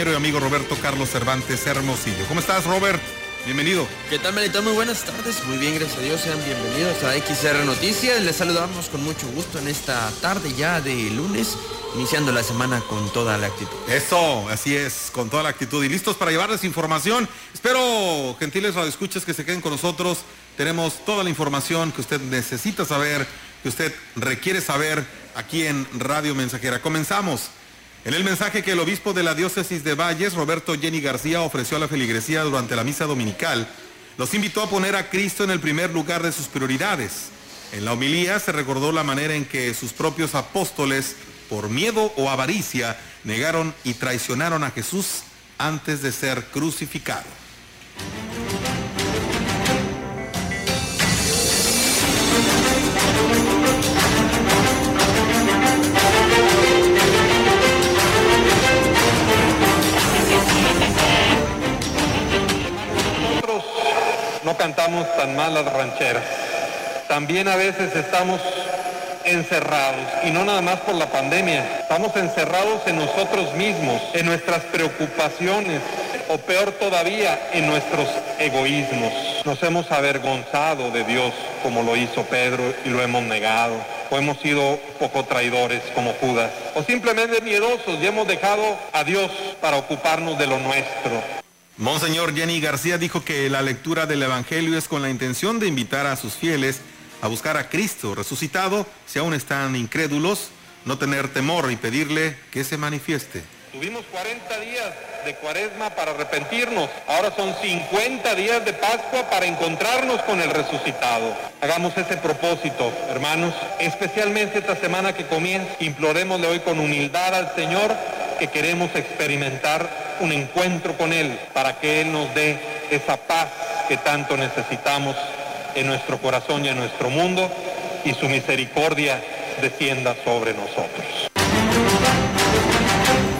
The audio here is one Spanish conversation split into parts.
compañero y amigo Roberto Carlos Cervantes Hermosillo. ¿Cómo estás, Robert? Bienvenido. ¿Qué tal, Melitón? Muy buenas tardes. Muy bien, gracias a Dios. Sean bienvenidos a XR Noticias. Les saludamos con mucho gusto en esta tarde ya de lunes, iniciando la semana con toda la actitud. Eso, así es, con toda la actitud. Y listos para llevarles información. Espero, gentiles radioescuchas, que se queden con nosotros. Tenemos toda la información que usted necesita saber, que usted requiere saber aquí en Radio Mensajera. Comenzamos. En el mensaje que el obispo de la diócesis de Valles, Roberto Jenny García, ofreció a la feligresía durante la misa dominical, los invitó a poner a Cristo en el primer lugar de sus prioridades. En la homilía se recordó la manera en que sus propios apóstoles, por miedo o avaricia, negaron y traicionaron a Jesús antes de ser crucificado. No cantamos tan mal las rancheras. También a veces estamos encerrados y no nada más por la pandemia, estamos encerrados en nosotros mismos, en nuestras preocupaciones o peor todavía, en nuestros egoísmos. Nos hemos avergonzado de Dios como lo hizo Pedro y lo hemos negado, o hemos sido poco traidores como Judas, o simplemente miedosos y hemos dejado a Dios para ocuparnos de lo nuestro. Monseñor Jenny García dijo que la lectura del Evangelio es con la intención de invitar a sus fieles a buscar a Cristo resucitado, si aún están incrédulos, no tener temor y pedirle que se manifieste. Tuvimos 40 días de cuaresma para arrepentirnos, ahora son 50 días de Pascua para encontrarnos con el resucitado. Hagamos ese propósito, hermanos, especialmente esta semana que comienza, implorémosle hoy con humildad al Señor que queremos experimentar un encuentro con Él para que Él nos dé esa paz que tanto necesitamos en nuestro corazón y en nuestro mundo y su misericordia descienda sobre nosotros.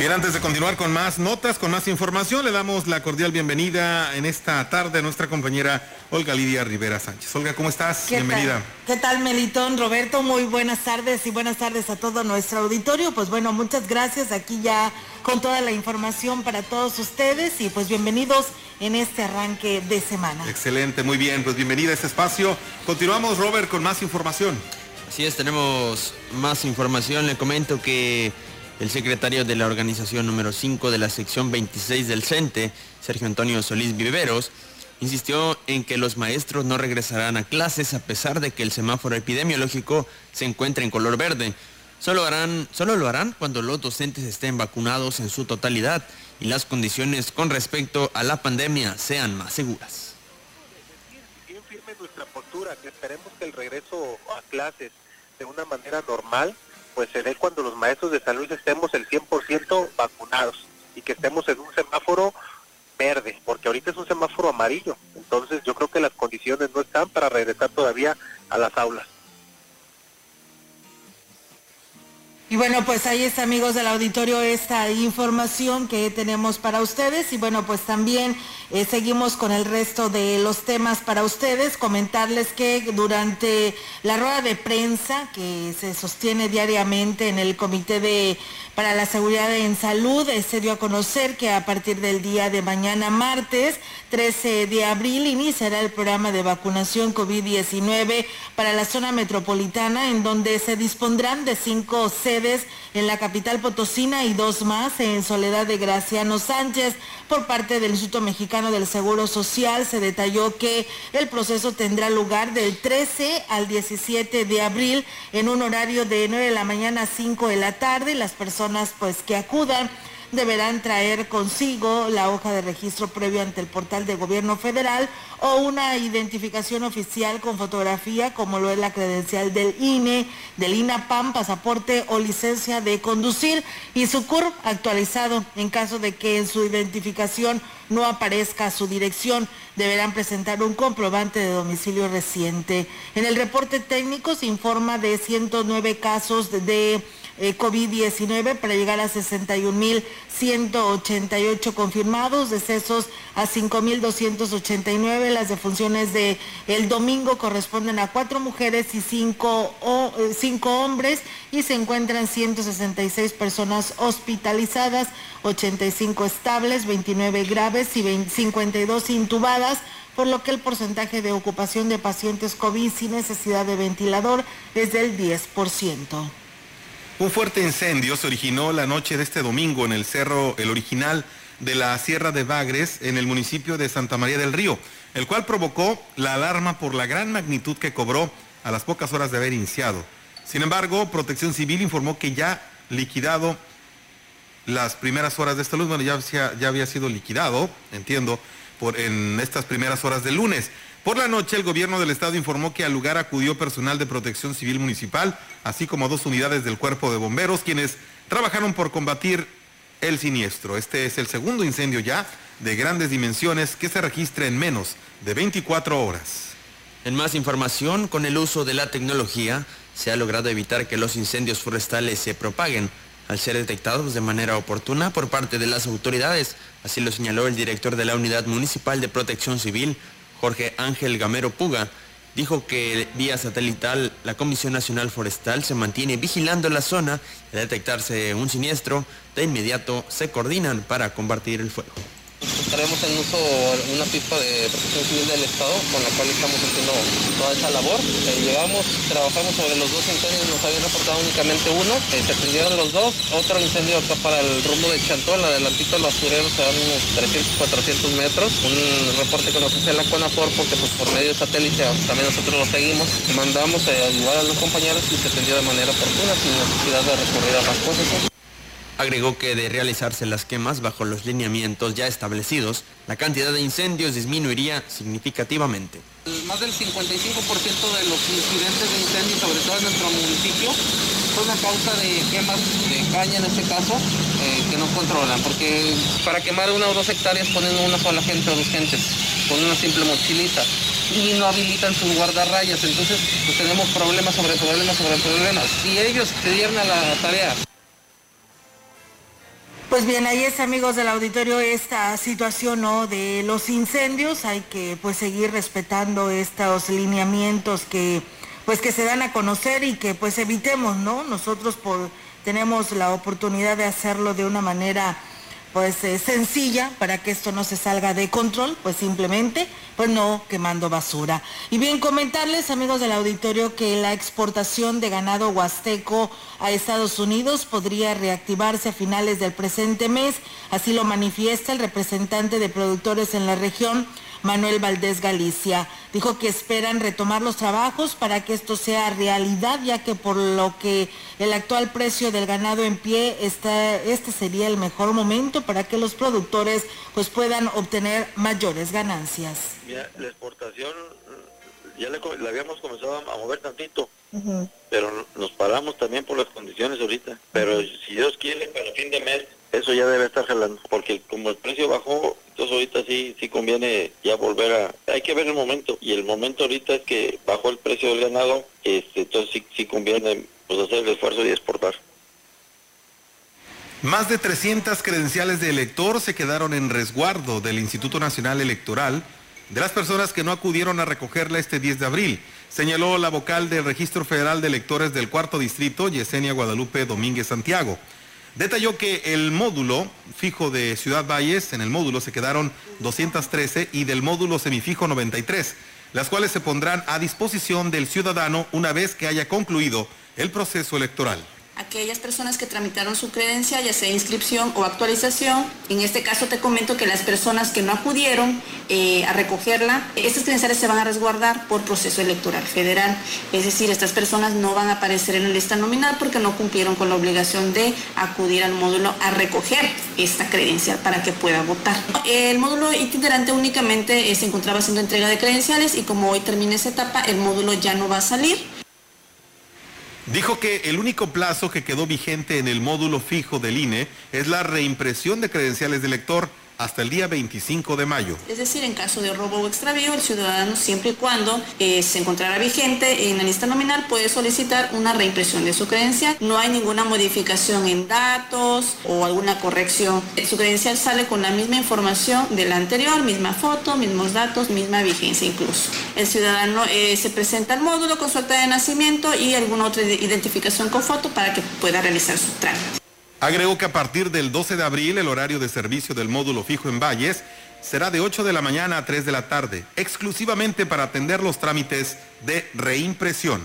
Bien, antes de continuar con más notas, con más información, le damos la cordial bienvenida en esta tarde a nuestra compañera Olga Lidia Rivera Sánchez. Olga, ¿cómo estás? Bienvenida. ¿Qué tal, Melitón? Roberto, muy buenas tardes y buenas tardes a todo nuestro auditorio. Pues bueno, muchas gracias aquí ya con toda la información para todos ustedes y pues bienvenidos en este arranque de semana. Excelente, muy bien, pues bienvenida a este espacio. Continuamos, Robert, con más información. Así es, tenemos más información. Le comento que el secretario de la organización número 5 de la sección 26 del CENTE, Sergio Antonio Solís Viveros, insistió en que los maestros no regresarán a clases a pesar de que el semáforo epidemiológico se encuentre en color verde. Solo, lo harán cuando los docentes estén vacunados en su totalidad y las condiciones con respecto a la pandemia sean más seguras. Firme nuestra postura, que esperemos que el regreso a clases de una manera normal pues se dé cuando los maestros de salud estemos el 100% vacunados y que estemos en un semáforo verde, porque ahorita es un semáforo amarillo. Entonces yo creo que las condiciones no están para regresar todavía a las aulas. Y bueno, pues ahí está, amigos del auditorio, esta información que tenemos para ustedes. Y bueno, pues también eh, seguimos con el resto de los temas para ustedes. Comentarles que durante la rueda de prensa que se sostiene diariamente en el Comité de para la Seguridad en Salud, eh, se dio a conocer que a partir del día de mañana, martes 13 de abril, iniciará el programa de vacunación COVID-19 para la zona metropolitana, en donde se dispondrán de cinco sedes en la capital potosina y dos más en Soledad de Graciano Sánchez. Por parte del Instituto Mexicano del Seguro Social se detalló que el proceso tendrá lugar del 13 al 17 de abril en un horario de 9 de la mañana a 5 de la tarde. Las personas pues que acudan deberán traer consigo la hoja de registro previo ante el portal de gobierno federal o una identificación oficial con fotografía como lo es la credencial del INE, del INAPAM, pasaporte o licencia de conducir y su CURP actualizado en caso de que en su identificación no aparezca su dirección, deberán presentar un comprobante de domicilio reciente. En el reporte técnico se informa de 109 casos de eh, COVID-19 para llegar a 61.188 confirmados, decesos a 5.289. Las defunciones de el domingo corresponden a cuatro mujeres y cinco, eh, cinco hombres y se encuentran 166 personas hospitalizadas, 85 estables, 29 graves y 52 intubadas por lo que el porcentaje de ocupación de pacientes COVID sin necesidad de ventilador es del 10%. Un fuerte incendio se originó la noche de este domingo en el cerro El Original de la Sierra de Bagres en el municipio de Santa María del Río, el cual provocó la alarma por la gran magnitud que cobró a las pocas horas de haber iniciado. Sin embargo, Protección Civil informó que ya liquidado las primeras horas de esta luz, bueno, ya, había sido liquidado, entiendo, por, en estas primeras horas del lunes. Por la noche, el gobierno del estado informó que al lugar acudió personal de protección civil municipal, así como dos unidades del cuerpo de bomberos, quienes trabajaron por combatir el siniestro. Este es el segundo incendio ya de grandes dimensiones que se registra en menos de 24 horas. En más información, con el uso de la tecnología, se ha logrado evitar que los incendios forestales se propaguen al ser detectados de manera oportuna por parte de las autoridades. Así lo señaló el director de la Unidad Municipal de Protección Civil, Jorge Ángel Gamero Puga, dijo que vía satelital la Comisión Nacional Forestal se mantiene vigilando la zona y al detectarse un siniestro, de inmediato se coordinan para combatir el fuego. Estaremos en uso una pista de protección civil del Estado con la cual estamos haciendo toda esa labor. Eh, llegamos, trabajamos sobre los dos incendios, nos habían reportado únicamente uno, eh, se prendieron los dos, otro incendio acá para el rumbo de Chantón, adelantito los basureros se dan unos 300, 400 metros, un reporte que nos hace la CONAFOR porque pues por medio de satélite también nosotros lo seguimos, mandamos a ayudar a los compañeros y se atendió de manera oportuna sin necesidad de recurrir a más cosas. Agregó que de realizarse las quemas bajo los lineamientos ya establecidos, la cantidad de incendios disminuiría significativamente. Más del 55% de los incidentes de incendios, sobre todo en nuestro municipio, son a causa de quemas de caña en este caso, eh, que no controlan, porque para quemar una o dos hectáreas ponen una sola gente o dos gentes, con una simple mochilita y no habilitan sus guardarrayas. Entonces, pues tenemos problemas sobre problemas sobre problemas. Si ellos se dieran a la tarea pues bien, ahí es amigos del auditorio esta situación ¿no? de los incendios. Hay que pues seguir respetando estos lineamientos que pues que se dan a conocer y que pues evitemos, ¿no? Nosotros tenemos la oportunidad de hacerlo de una manera pues eh, sencilla para que esto no se salga de control, pues simplemente pues no quemando basura. Y bien comentarles amigos del auditorio que la exportación de ganado huasteco a Estados Unidos podría reactivarse a finales del presente mes, así lo manifiesta el representante de productores en la región Manuel Valdés Galicia. Dijo que esperan retomar los trabajos para que esto sea realidad, ya que por lo que el actual precio del ganado en pie, está, este sería el mejor momento para que los productores pues, puedan obtener mayores ganancias. la exportación ya le, habíamos comenzado a mover tantito, pero nos paramos también por las condiciones ahorita. Pero si Dios quiere, para fin de mes eso ya debe estar jalando, porque como el precio bajó, entonces ahorita sí, sí conviene ya volver a... Hay que ver el momento, y el momento ahorita es que bajó el precio del ganado, este, entonces sí, sí conviene pues, hacer el esfuerzo y exportar. Más de 300 credenciales de elector se quedaron en resguardo del Instituto Nacional Electoral de las personas que no acudieron a recogerla este 10 de abril, señaló la vocal del Registro Federal de Electores del Cuarto Distrito, Yesenia Guadalupe Domínguez Santiago. Detalló que el módulo fijo de Ciudad Valles, en el módulo se quedaron 213 y del módulo semifijo 93, las cuales se pondrán a disposición del ciudadano una vez que haya concluido el proceso electoral aquellas personas que tramitaron su credencial, ya sea inscripción o actualización. En este caso te comento que las personas que no acudieron eh, a recogerla, estas credenciales se van a resguardar por proceso electoral federal. Es decir, estas personas no van a aparecer en la lista nominal porque no cumplieron con la obligación de acudir al módulo a recoger esta credencial para que pueda votar. El módulo itinerante únicamente eh, se encontraba haciendo entrega de credenciales y como hoy termina esa etapa, el módulo ya no va a salir. Dijo que el único plazo que quedó vigente en el módulo fijo del INE es la reimpresión de credenciales de lector hasta el día 25 de mayo. Es decir, en caso de robo o extravío, el ciudadano siempre y cuando eh, se encontrará vigente en la lista nominal puede solicitar una reimpresión de su credencial. No hay ninguna modificación en datos o alguna corrección. Su credencial sale con la misma información de la anterior, misma foto, mismos datos, misma vigencia incluso. El ciudadano eh, se presenta al módulo con su acta de nacimiento y alguna otra identificación con foto para que pueda realizar su trámite. Agregó que a partir del 12 de abril el horario de servicio del módulo fijo en Valles será de 8 de la mañana a 3 de la tarde, exclusivamente para atender los trámites de reimpresión.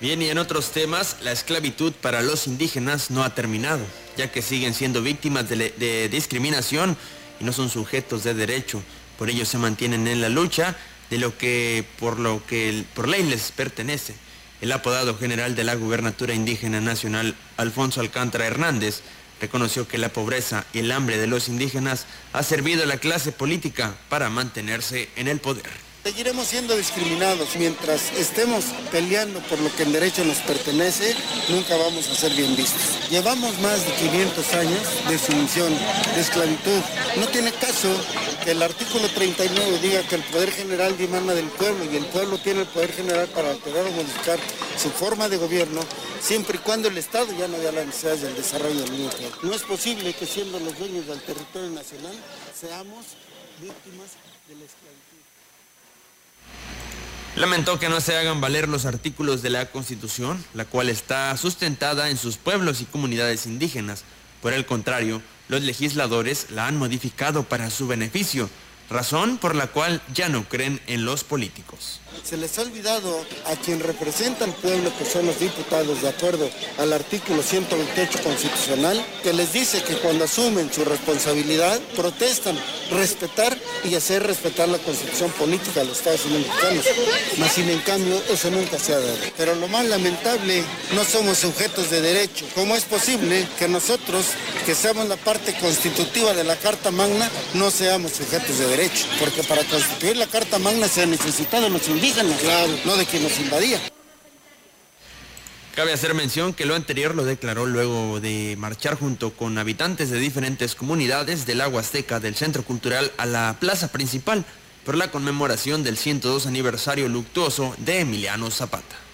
Bien, y en otros temas, la esclavitud para los indígenas no ha terminado, ya que siguen siendo víctimas de, de discriminación y no son sujetos de derecho. Por ello se mantienen en la lucha de lo que por lo que por ley les pertenece. El apodado general de la Gubernatura Indígena Nacional, Alfonso Alcántara Hernández, reconoció que la pobreza y el hambre de los indígenas ha servido a la clase política para mantenerse en el poder. Seguiremos siendo discriminados. Mientras estemos peleando por lo que en derecho nos pertenece, nunca vamos a ser bien vistos. Llevamos más de 500 años de sumisión, de esclavitud. No tiene caso que el artículo 39 diga que el poder general dimana del pueblo y el pueblo tiene el poder general para alterar o modificar su forma de gobierno, siempre y cuando el Estado ya no dé las necesidades del desarrollo del mismo No es posible que siendo los dueños del territorio nacional seamos víctimas de la esclavitud. Lamentó que no se hagan valer los artículos de la Constitución, la cual está sustentada en sus pueblos y comunidades indígenas. Por el contrario, los legisladores la han modificado para su beneficio, razón por la cual ya no creen en los políticos. Se les ha olvidado a quien representa al pueblo, que son los diputados, de acuerdo al artículo 128 constitucional, que les dice que cuando asumen su responsabilidad, protestan respetar y hacer respetar la constitución política de los Estados Unidos mexicanos. Mas sin en cambio, eso nunca se ha dado. Pero lo más lamentable, no somos sujetos de derecho. ¿Cómo es posible que nosotros, que seamos la parte constitutiva de la Carta Magna, no seamos sujetos de derecho? Porque para constituir la Carta Magna se han necesitado los indígenas claro, no de quien nos invadía. Cabe hacer mención que lo anterior lo declaró luego de marchar junto con habitantes de diferentes comunidades del agua Azteca del Centro Cultural a la plaza principal por la conmemoración del 102 aniversario luctuoso de Emiliano Zapata.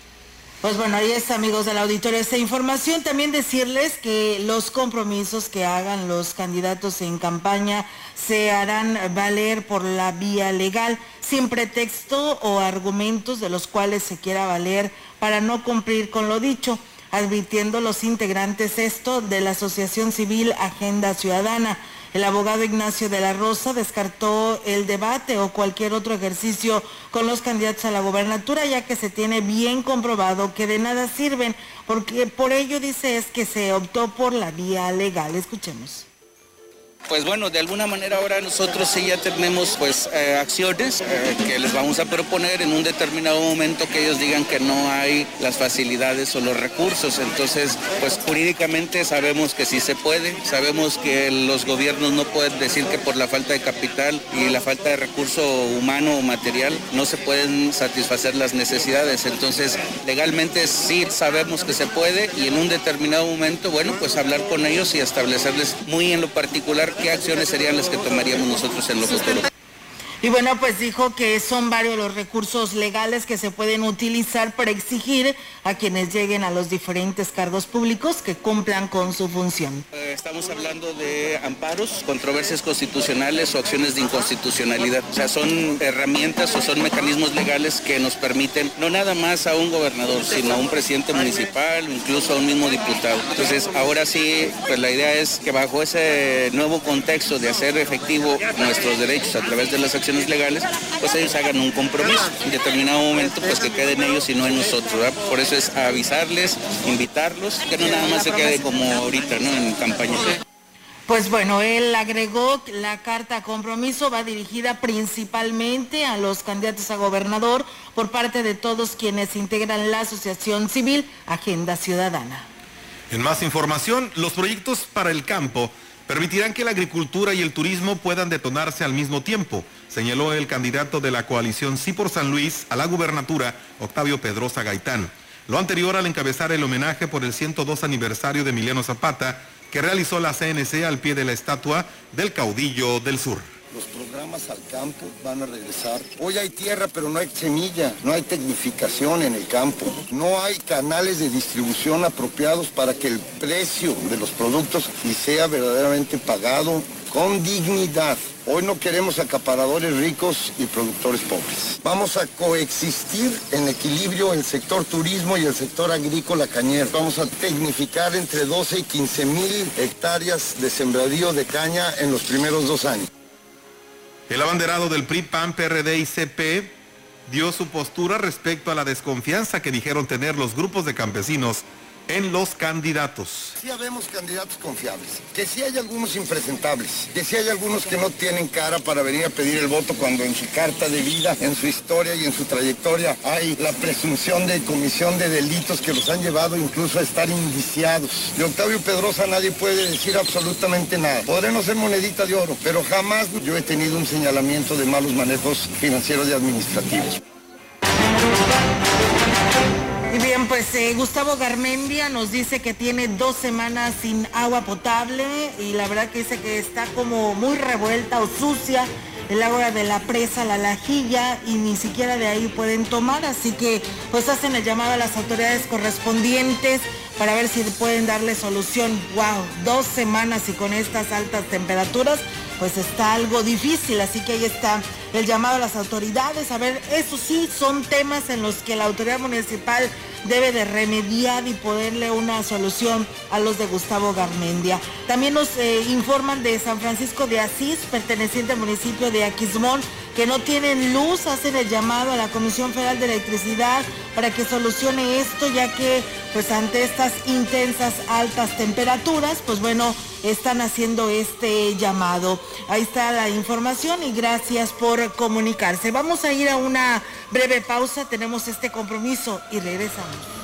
Pues bueno, ahí está, amigos del auditorio, esta información. También decirles que los compromisos que hagan los candidatos en campaña se harán valer por la vía legal, sin pretexto o argumentos de los cuales se quiera valer para no cumplir con lo dicho, advirtiendo los integrantes esto de la Asociación Civil Agenda Ciudadana. El abogado Ignacio de la Rosa descartó el debate o cualquier otro ejercicio con los candidatos a la gobernatura, ya que se tiene bien comprobado que de nada sirven, porque por ello dice es que se optó por la vía legal. Escuchemos. Pues bueno, de alguna manera ahora nosotros sí ya tenemos pues eh, acciones eh, que les vamos a proponer en un determinado momento que ellos digan que no hay las facilidades o los recursos. Entonces, pues jurídicamente sabemos que sí se puede, sabemos que los gobiernos no pueden decir que por la falta de capital y la falta de recurso humano o material no se pueden satisfacer las necesidades. Entonces, legalmente sí sabemos que se puede y en un determinado momento, bueno, pues hablar con ellos y establecerles muy en lo particular qué acciones serían las que tomaríamos nosotros en lo futuro. Y bueno, pues dijo que son varios los recursos legales que se pueden utilizar para exigir a quienes lleguen a los diferentes cargos públicos que cumplan con su función. Eh, estamos hablando de amparos, controversias constitucionales o acciones de inconstitucionalidad. O sea, son herramientas o son mecanismos legales que nos permiten no nada más a un gobernador, sino a un presidente municipal o incluso a un mismo diputado. Entonces, ahora sí, pues la idea es que bajo ese nuevo contexto de hacer efectivo nuestros derechos a través de las acciones legales, pues ellos hagan un compromiso. En determinado momento, pues que queden ellos y no en nosotros. Por eso es avisarles, invitarlos, que no nada más se quede como ahorita, ¿no? En campaña. Pues bueno, él agregó que la carta compromiso va dirigida principalmente a los candidatos a gobernador por parte de todos quienes integran la Asociación Civil Agenda Ciudadana. En más información, los proyectos para el campo permitirán que la agricultura y el turismo puedan detonarse al mismo tiempo, señaló el candidato de la coalición Sí por San Luis a la gubernatura, Octavio Pedrosa Gaitán. Lo anterior al encabezar el homenaje por el 102 aniversario de Emiliano Zapata, que realizó la CNC al pie de la estatua del caudillo del sur. Los programas al campo van a regresar. Hoy hay tierra, pero no hay semilla, no hay tecnificación en el campo, no hay canales de distribución apropiados para que el precio de los productos sea verdaderamente pagado con dignidad. Hoy no queremos acaparadores ricos y productores pobres. Vamos a coexistir en equilibrio el sector turismo y el sector agrícola cañero. Vamos a tecnificar entre 12 y 15 mil hectáreas de sembradío de caña en los primeros dos años. El abanderado del PRI, PAN, PRD y CP dio su postura respecto a la desconfianza que dijeron tener los grupos de campesinos en los candidatos. Sí habemos candidatos confiables, que sí hay algunos impresentables, que sí hay algunos que no tienen cara para venir a pedir el voto cuando en su carta de vida, en su historia y en su trayectoria hay la presunción de comisión de delitos que los han llevado incluso a estar indiciados. De Octavio Pedrosa nadie puede decir absolutamente nada. Podré no ser monedita de oro, pero jamás yo he tenido un señalamiento de malos manejos financieros y administrativos. Pues eh, Gustavo Garmendia nos dice que tiene dos semanas sin agua potable y la verdad que dice que está como muy revuelta o sucia el agua de la presa, la lajilla y ni siquiera de ahí pueden tomar, así que pues hacen el llamado a las autoridades correspondientes para ver si pueden darle solución. Wow, dos semanas y con estas altas temperaturas pues está algo difícil, así que ahí está el llamado a las autoridades. A ver, eso sí, son temas en los que la autoridad municipal debe de remediar y ponerle una solución a los de Gustavo Garmendia. También nos eh, informan de San Francisco de Asís, perteneciente al municipio de Aquismón, que no tienen luz, hacen el llamado a la Comisión Federal de Electricidad para que solucione esto, ya que pues ante estas intensas altas temperaturas, pues bueno, están haciendo este llamado. Ahí está la información y gracias por comunicarse. Vamos a ir a una breve pausa, tenemos este compromiso y regresamos.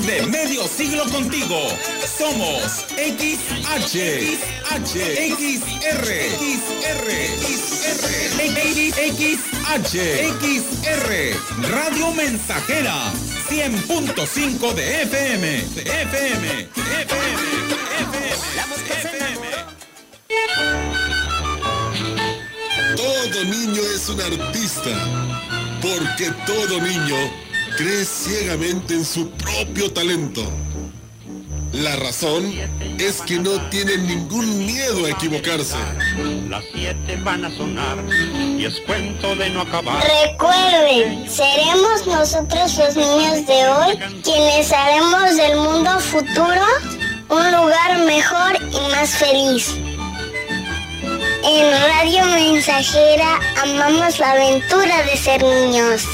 De medio siglo contigo. Somos XH, XH, XR, XR, XR, XR, Radio Mensajera, 100.5 de FM, de FM, de FM, FM, Todo niño es un artista, porque todo niño cree ciegamente en su propio talento. La razón es que no tienen ningún miedo a equivocarse. Las siete van a sonar y es cuento de no acabar. Recuerden, seremos nosotros los niños de hoy quienes haremos del mundo futuro un lugar mejor y más feliz. En Radio Mensajera amamos la aventura de ser niños.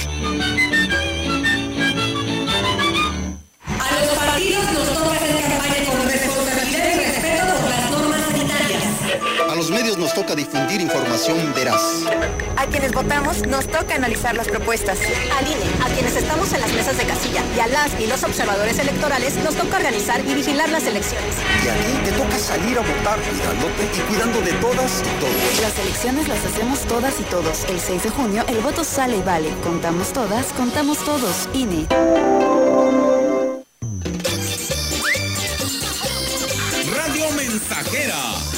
Nos toca difundir información veraz. A quienes votamos nos toca analizar las propuestas. Al INE, a quienes estamos en las mesas de casilla y a las y los observadores electorales nos toca organizar y vigilar las elecciones. Y a ti te toca salir a votar cuidándote y cuidando de todas y todos. Las elecciones las hacemos todas y todos. El 6 de junio el voto sale y vale. Contamos todas, contamos todos. INE. Radio Mensajera.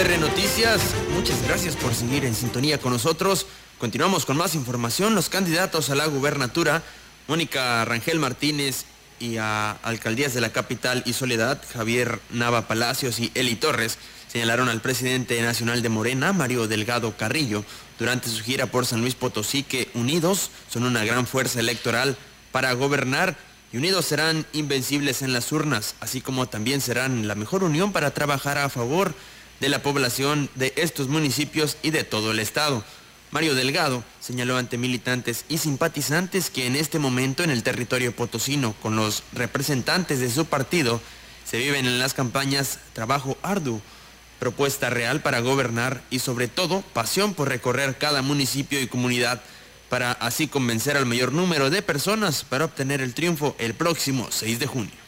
XR Noticias. Muchas gracias por seguir en sintonía con nosotros. Continuamos con más información. Los candidatos a la gubernatura, Mónica Rangel Martínez y a alcaldías de la capital y Soledad, Javier Nava Palacios y Eli Torres, señalaron al presidente nacional de Morena, Mario Delgado Carrillo, durante su gira por San Luis Potosí que unidos son una gran fuerza electoral para gobernar y unidos serán invencibles en las urnas, así como también serán la mejor unión para trabajar a favor de la población de estos municipios y de todo el estado. Mario Delgado señaló ante militantes y simpatizantes que en este momento en el territorio potosino con los representantes de su partido se viven en las campañas trabajo arduo, propuesta real para gobernar y sobre todo pasión por recorrer cada municipio y comunidad para así convencer al mayor número de personas para obtener el triunfo el próximo 6 de junio.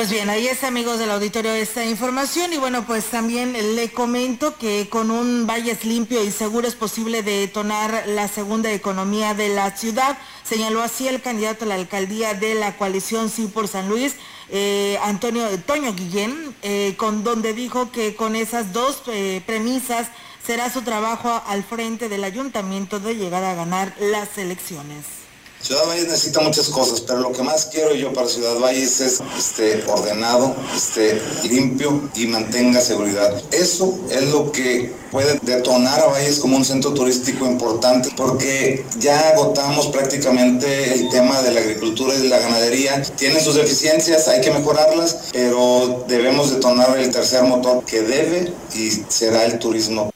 Pues bien, ahí está amigos del auditorio esta información y bueno, pues también le comento que con un Valles limpio y seguro es posible detonar la segunda economía de la ciudad, señaló así el candidato a la alcaldía de la coalición Sí por San Luis, eh, Antonio Toño Guillén, eh, con donde dijo que con esas dos eh, premisas será su trabajo al frente del ayuntamiento de llegar a ganar las elecciones. Ciudad Valles necesita muchas cosas, pero lo que más quiero yo para Ciudad Valles es esté ordenado, esté limpio y mantenga seguridad. Eso es lo que puede detonar a Valles como un centro turístico importante porque ya agotamos prácticamente el tema de la agricultura y de la ganadería. Tiene sus deficiencias, hay que mejorarlas, pero debemos detonar el tercer motor que debe y será el turismo.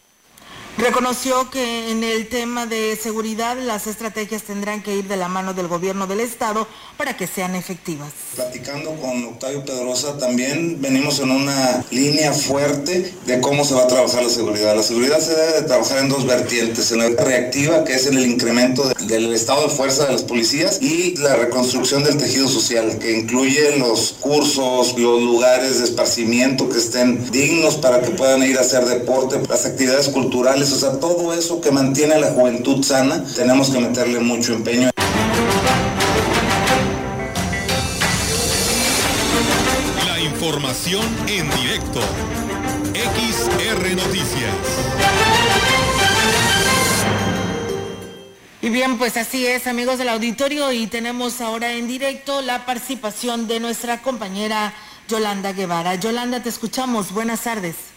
Reconoció que en el tema de seguridad las estrategias tendrán que ir de la mano del gobierno del estado para que sean efectivas. Platicando con Octavio Pedrosa también venimos en una línea fuerte de cómo se va a trabajar la seguridad. La seguridad se debe de trabajar en dos vertientes, en la reactiva que es en el incremento del estado de fuerza de las policías y la reconstrucción del tejido social que incluye los cursos, los lugares de esparcimiento que estén dignos para que puedan ir a hacer deporte, las actividades culturales o sea, todo eso que mantiene a la juventud sana, tenemos que meterle mucho empeño. La información en directo. XR Noticias. Y bien, pues así es, amigos del auditorio, y tenemos ahora en directo la participación de nuestra compañera Yolanda Guevara. Yolanda, te escuchamos. Buenas tardes.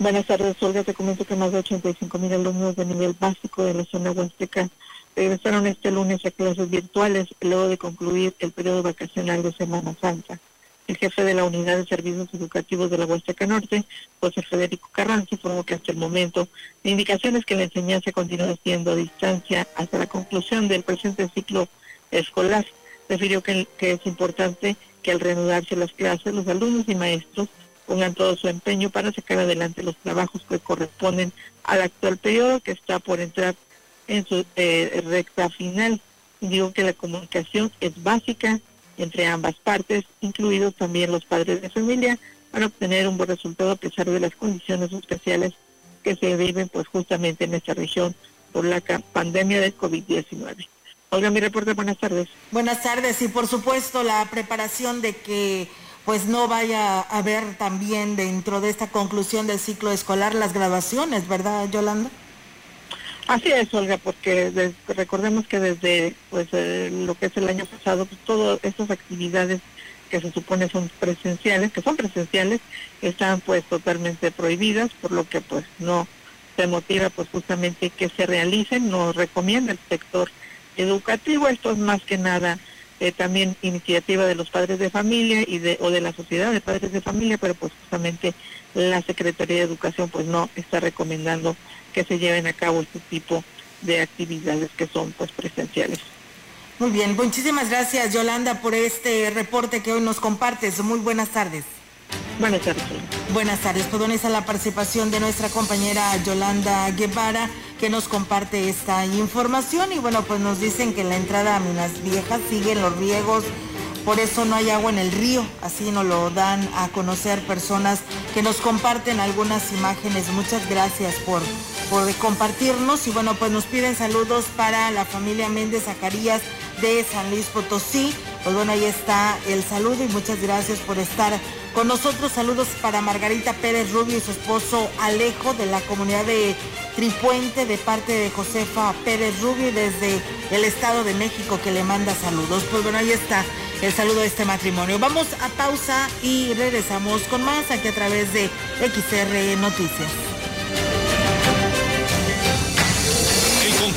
Buenas tardes, Olga. Te comento que más de 85 mil alumnos de nivel básico de la zona huasteca regresaron este lunes a clases virtuales luego de concluir el periodo vacacional de Semana Santa. El jefe de la Unidad de Servicios Educativos de la Huasteca Norte, José Federico Carranza, informó que hasta el momento la indicación es que la enseñanza continúa siendo a distancia hasta la conclusión del presente ciclo escolar. Refirió que, que es importante que al reanudarse las clases, los alumnos y maestros pongan todo su empeño para sacar adelante los trabajos que corresponden al actual periodo que está por entrar en su eh, recta final. Digo que la comunicación es básica entre ambas partes, incluidos también los padres de familia, para obtener un buen resultado a pesar de las condiciones especiales que se viven pues justamente en esta región por la pandemia del COVID-19. Olga, mi reporte, buenas tardes. Buenas tardes y por supuesto la preparación de que pues no vaya a haber también dentro de esta conclusión del ciclo escolar las graduaciones, ¿verdad, Yolanda? Así es, Olga, porque recordemos que desde pues eh, lo que es el año pasado, pues, todas esas actividades que se supone son presenciales, que son presenciales, están pues totalmente prohibidas, por lo que pues no se motiva pues justamente que se realicen, nos recomienda el sector educativo, esto es más que nada eh, también iniciativa de los padres de familia y o de la sociedad de padres de familia, pero pues justamente la Secretaría de Educación pues no está recomendando que se lleven a cabo este tipo de actividades que son pues presenciales. Muy bien, muchísimas gracias Yolanda por este reporte que hoy nos compartes. Muy buenas tardes. Buenas tardes. Buenas tardes. Pues a la participación de nuestra compañera Yolanda Guevara que nos comparte esta información y bueno, pues nos dicen que en la entrada a Minas Viejas siguen los riegos, por eso no hay agua en el río, así nos lo dan a conocer personas que nos comparten algunas imágenes. Muchas gracias por, por compartirnos y bueno, pues nos piden saludos para la familia Méndez Zacarías de San Luis Potosí. Pues bueno, ahí está el saludo y muchas gracias por estar con nosotros saludos para Margarita Pérez Rubio y su esposo Alejo de la comunidad de Tripuente de parte de Josefa Pérez Rubio desde el Estado de México que le manda saludos. Pues bueno, ahí está el saludo de este matrimonio. Vamos a pausa y regresamos con más aquí a través de XR Noticias.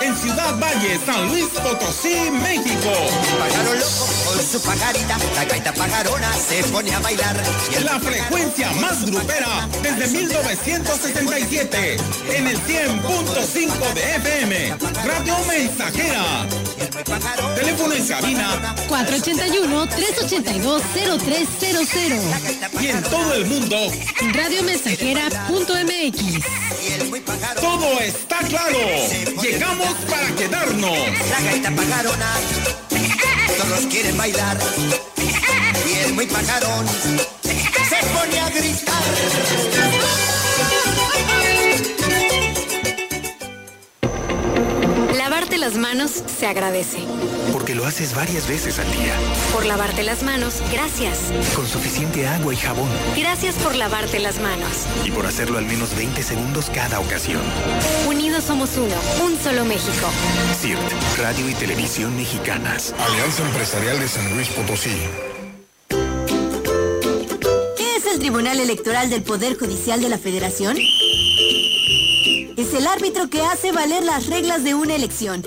en Ciudad Valle, San Luis Potosí, México. Pagaron loco con su pagarita, la gaita pagarona se pone a bailar. la frecuencia más grupera desde 1967, en el 100.5 de FM, Radio Mensajera. Teléfono en cabina 481-382-0300. Y en todo el mundo, radiomensajera.mx. Todo está claro. Llegamos para quedarnos. La gaita pagarona. Todos quieren bailar. Y es muy pajarón. Se pone a gritar. Lavarte las manos se agradece. Porque lo haces varias veces al día. Por lavarte las manos, gracias. Con suficiente agua y jabón. Gracias por lavarte las manos. Y por hacerlo al menos 20 segundos cada ocasión. Unidos somos uno, un solo México. CIRT, Radio y Televisión Mexicanas. Alianza Empresarial de San Luis Potosí. ¿Qué es el Tribunal Electoral del Poder Judicial de la Federación? Es el árbitro que hace valer las reglas de una elección.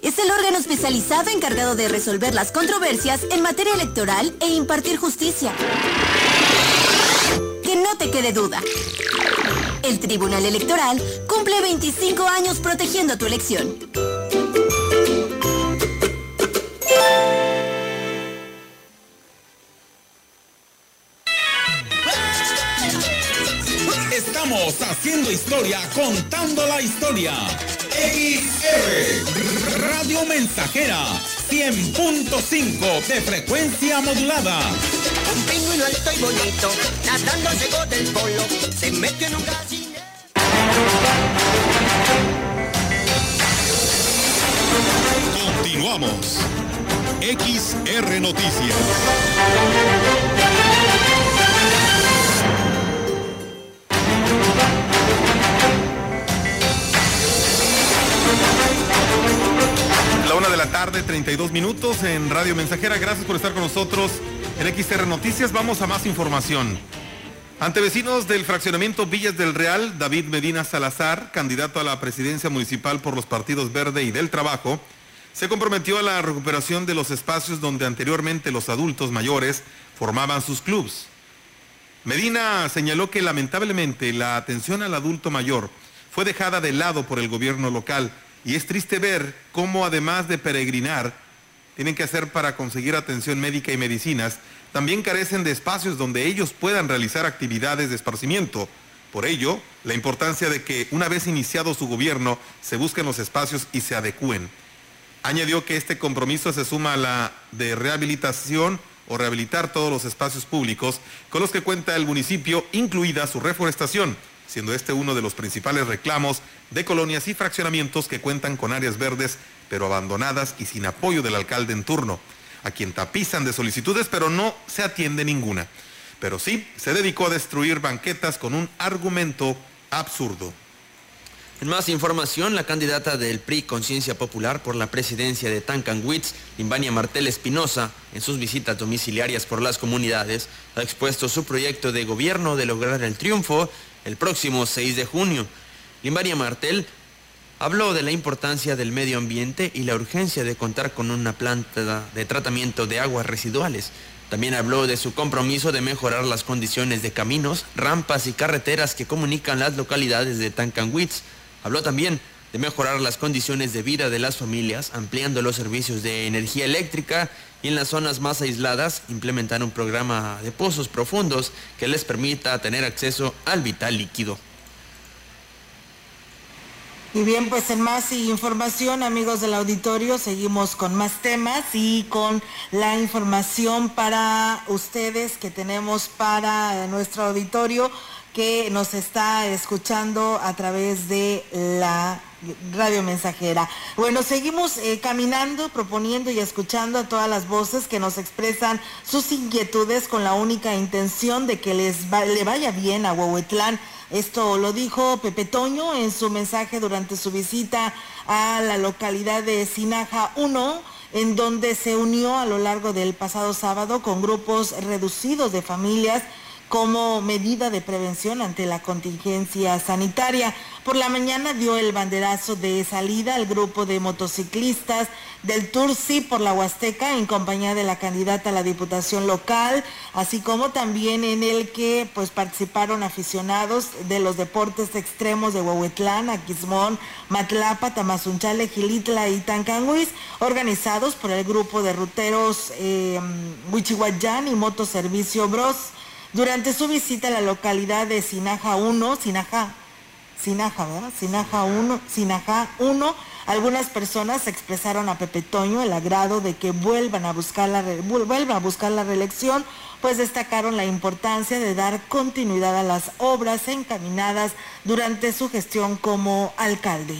Es el órgano especializado encargado de resolver las controversias en materia electoral e impartir justicia. Que no te quede duda. El Tribunal Electoral cumple 25 años protegiendo tu elección. Haciendo historia, contando la historia. XR Radio Mensajera 100.5 de frecuencia modulada. Un pingüino alto y bonito, nadando llegó del polo, se metió en un gallinero. Continuamos. XR Noticias. Tarde, 32 minutos en Radio Mensajera. Gracias por estar con nosotros en XR Noticias. Vamos a más información. Ante vecinos del fraccionamiento Villas del Real, David Medina Salazar, candidato a la presidencia municipal por los partidos Verde y del Trabajo, se comprometió a la recuperación de los espacios donde anteriormente los adultos mayores formaban sus clubs. Medina señaló que lamentablemente la atención al adulto mayor fue dejada de lado por el gobierno local y es triste ver cómo además de peregrinar, tienen que hacer para conseguir atención médica y medicinas, también carecen de espacios donde ellos puedan realizar actividades de esparcimiento. Por ello, la importancia de que una vez iniciado su gobierno se busquen los espacios y se adecúen. Añadió que este compromiso se suma a la de rehabilitación o rehabilitar todos los espacios públicos con los que cuenta el municipio, incluida su reforestación, siendo este uno de los principales reclamos de colonias y fraccionamientos que cuentan con áreas verdes, pero abandonadas y sin apoyo del alcalde en turno, a quien tapizan de solicitudes, pero no se atiende ninguna. Pero sí, se dedicó a destruir banquetas con un argumento absurdo. En más información, la candidata del PRI Conciencia Popular por la presidencia de Tancanwitz, Limbania Martel Espinosa, en sus visitas domiciliarias por las comunidades, ha expuesto su proyecto de gobierno de lograr el triunfo el próximo 6 de junio. Limbania Martel habló de la importancia del medio ambiente y la urgencia de contar con una planta de tratamiento de aguas residuales. También habló de su compromiso de mejorar las condiciones de caminos, rampas y carreteras que comunican las localidades de Tancanwitz. Habló también de mejorar las condiciones de vida de las familias, ampliando los servicios de energía eléctrica y en las zonas más aisladas implementar un programa de pozos profundos que les permita tener acceso al vital líquido. Y bien, pues en más información, amigos del auditorio, seguimos con más temas y con la información para ustedes que tenemos para nuestro auditorio que nos está escuchando a través de la radio mensajera. Bueno, seguimos eh, caminando, proponiendo y escuchando a todas las voces que nos expresan sus inquietudes con la única intención de que les le vaya bien a Huehuetlán esto lo dijo Pepe Toño en su mensaje durante su visita a la localidad de Sinaja 1, en donde se unió a lo largo del pasado sábado con grupos reducidos de familias como medida de prevención ante la contingencia sanitaria. Por la mañana dio el banderazo de salida al grupo de motociclistas del Tour Sí por la Huasteca en compañía de la candidata a la Diputación local, así como también en el que pues participaron aficionados de los deportes extremos de Huehuetlán, Aquismón, Matlapa, Tamazunchale, Gilitla y Tancanguis, organizados por el grupo de ruteros eh, Huichihuayán y Motoservicio Bros. Durante su visita a la localidad de Sinaja 1, Sinaja, Sinaja, ¿verdad? Sinaja 1, Sinaja 1, algunas personas expresaron a Pepe Toño el agrado de que vuelvan a buscar la, vuelvan a buscar la reelección, pues destacaron la importancia de dar continuidad a las obras encaminadas durante su gestión como alcalde.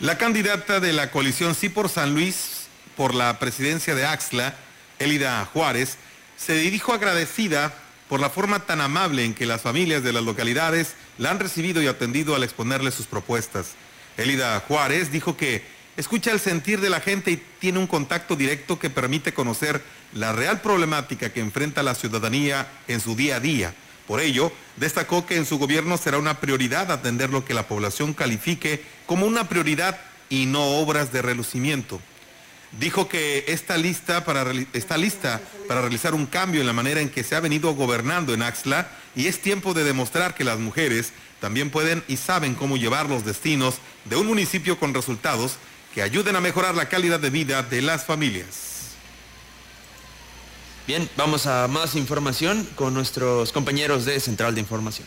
La candidata de la coalición Sí por San Luis por la presidencia de Axla, Elida Juárez, se dirijo agradecida por la forma tan amable en que las familias de las localidades la han recibido y atendido al exponerle sus propuestas. Elida Juárez dijo que escucha el sentir de la gente y tiene un contacto directo que permite conocer la real problemática que enfrenta la ciudadanía en su día a día. Por ello, destacó que en su gobierno será una prioridad atender lo que la población califique como una prioridad y no obras de relucimiento dijo que está lista, para, está lista para realizar un cambio en la manera en que se ha venido gobernando en Axla y es tiempo de demostrar que las mujeres también pueden y saben cómo llevar los destinos de un municipio con resultados que ayuden a mejorar la calidad de vida de las familias. Bien, vamos a más información con nuestros compañeros de Central de Información.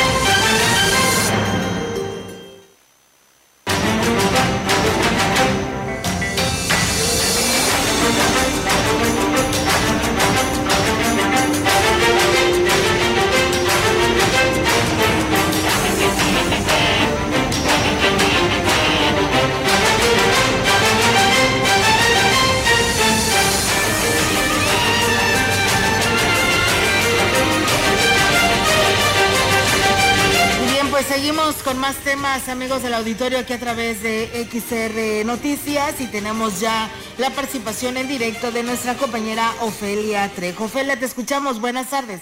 Seguimos con más temas, amigos del auditorio, aquí a través de XR Noticias y tenemos ya la participación en directo de nuestra compañera Ofelia Trejo. Ofelia, te escuchamos. Buenas tardes.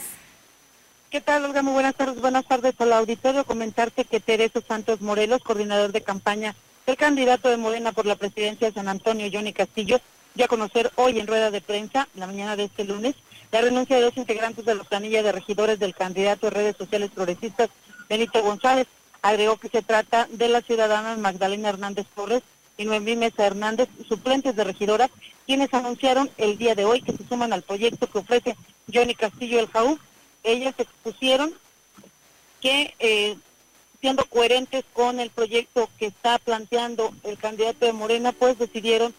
¿Qué tal, Olga? Muy buenas tardes. Buenas tardes al auditorio. Comentarte que Tereso Santos Morelos, coordinador de campaña del candidato de Morena por la presidencia de San Antonio, Johnny Castillo, ya a conocer hoy en rueda de prensa, la mañana de este lunes, la renuncia de dos integrantes de la planilla de regidores del candidato de redes sociales progresistas Benito González. Agregó que se trata de las ciudadanas Magdalena Hernández Torres y Noemí Mesa Hernández, suplentes de regidoras, quienes anunciaron el día de hoy que se suman al proyecto que ofrece Johnny Castillo el Jaú. Ellas expusieron que, eh, siendo coherentes con el proyecto que está planteando el candidato de Morena, pues decidieron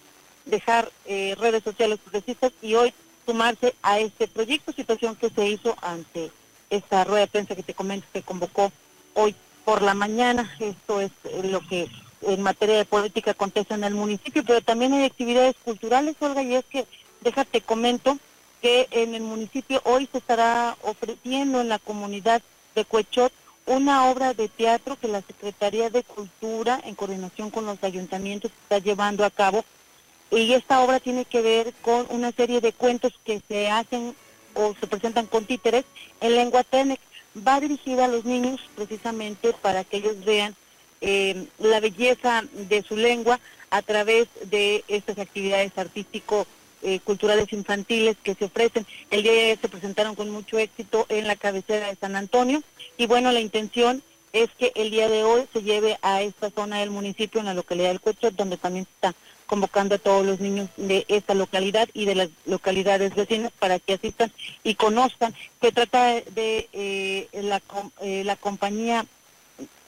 dejar eh, redes sociales progresistas y hoy sumarse a este proyecto, situación que se hizo ante esta rueda de prensa que te comento que convocó hoy por la mañana. Esto es lo que en materia de política acontece en el municipio, pero también hay actividades culturales, Olga, y es que, déjate comento, que en el municipio hoy se estará ofreciendo en la comunidad de Cuechot una obra de teatro que la Secretaría de Cultura, en coordinación con los ayuntamientos, está llevando a cabo. Y esta obra tiene que ver con una serie de cuentos que se hacen o se presentan con títeres en lengua Tenec. Va dirigida a los niños precisamente para que ellos vean eh, la belleza de su lengua a través de estas actividades artístico eh, culturales infantiles que se ofrecen. El día de ayer se presentaron con mucho éxito en la cabecera de San Antonio y bueno, la intención es que el día de hoy se lleve a esta zona del municipio, en la localidad del Coche, donde también está convocando a todos los niños de esta localidad y de las localidades vecinas para que asistan y conozcan. Se trata de eh, la, eh, la compañía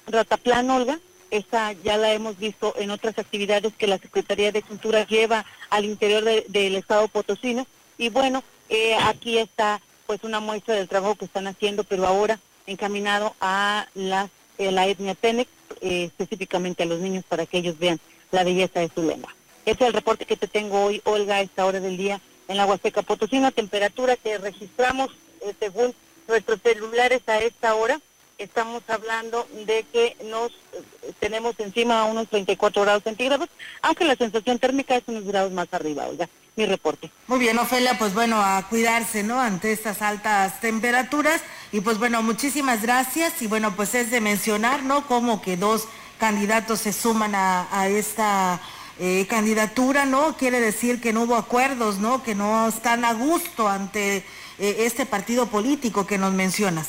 Rataplan Olga, esta ya la hemos visto en otras actividades que la Secretaría de Cultura lleva al interior del Estado potosino. Y bueno, eh, aquí está pues una muestra del trabajo que están haciendo, pero ahora encaminado a la etnia Tenec, específicamente a los niños para que ellos vean la belleza de su lengua. Este es el reporte que te tengo hoy, Olga, a esta hora del día en la Huasteca Potosina. Temperatura que registramos eh, según nuestros celulares a esta hora. Estamos hablando de que nos eh, tenemos encima a unos 34 grados centígrados, aunque la sensación térmica es unos grados más arriba, Olga. Mi reporte. Muy bien, Ofelia, pues bueno, a cuidarse, ¿no? Ante estas altas temperaturas. Y pues bueno, muchísimas gracias. Y bueno, pues es de mencionar, ¿no? Como que dos candidatos se suman a esta eh, candidatura, ¿no? Quiere decir que no hubo acuerdos, ¿no? Que no están a gusto ante eh, este partido político que nos mencionas.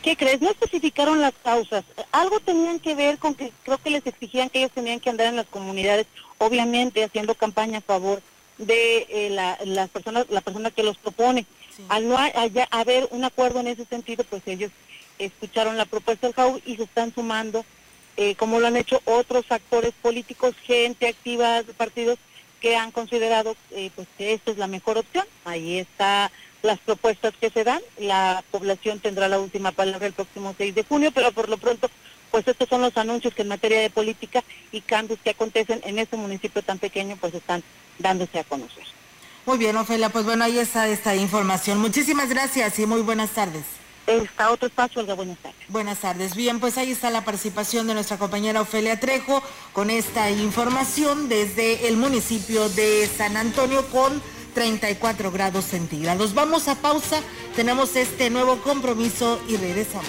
¿Qué crees? No especificaron las causas. Algo tenían que ver con que creo que les exigían que ellos tenían que andar en las comunidades, obviamente haciendo campaña a favor de eh, la, las personas, la persona que los propone. Al no haber un acuerdo en ese sentido, pues ellos escucharon la propuesta del JAU y se están sumando eh, como lo han hecho otros actores políticos, gente activa de partidos que han considerado eh, pues que esta es la mejor opción. Ahí están las propuestas que se dan. La población tendrá la última palabra el próximo 6 de junio, pero por lo pronto, pues estos son los anuncios que en materia de política y cambios que acontecen en este municipio tan pequeño, pues están dándose a conocer. Muy bien, Ofelia, pues bueno, ahí está esta información. Muchísimas gracias y muy buenas tardes está otro espacio, Olga, buenas tardes. Buenas tardes. Bien, pues ahí está la participación de nuestra compañera Ofelia Trejo con esta información desde el municipio de San Antonio con 34 grados centígrados. Vamos a pausa, tenemos este nuevo compromiso y regresamos.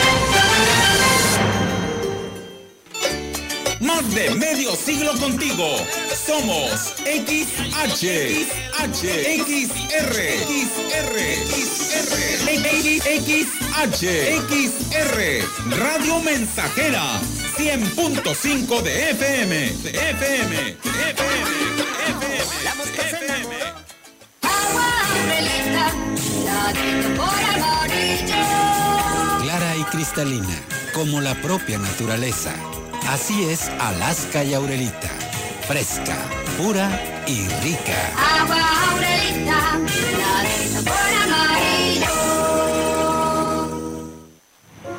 Más de medio siglo contigo. Somos XH, XH, XR, XR, XR, XH, XR, Radio Mensajera, 100.5 de FM, de FM, de FM, de FM, Clara y cristalina, como la propia naturaleza. Así es Alaska y Aurelita. Fresca, pura y rica. Agua Aurelita,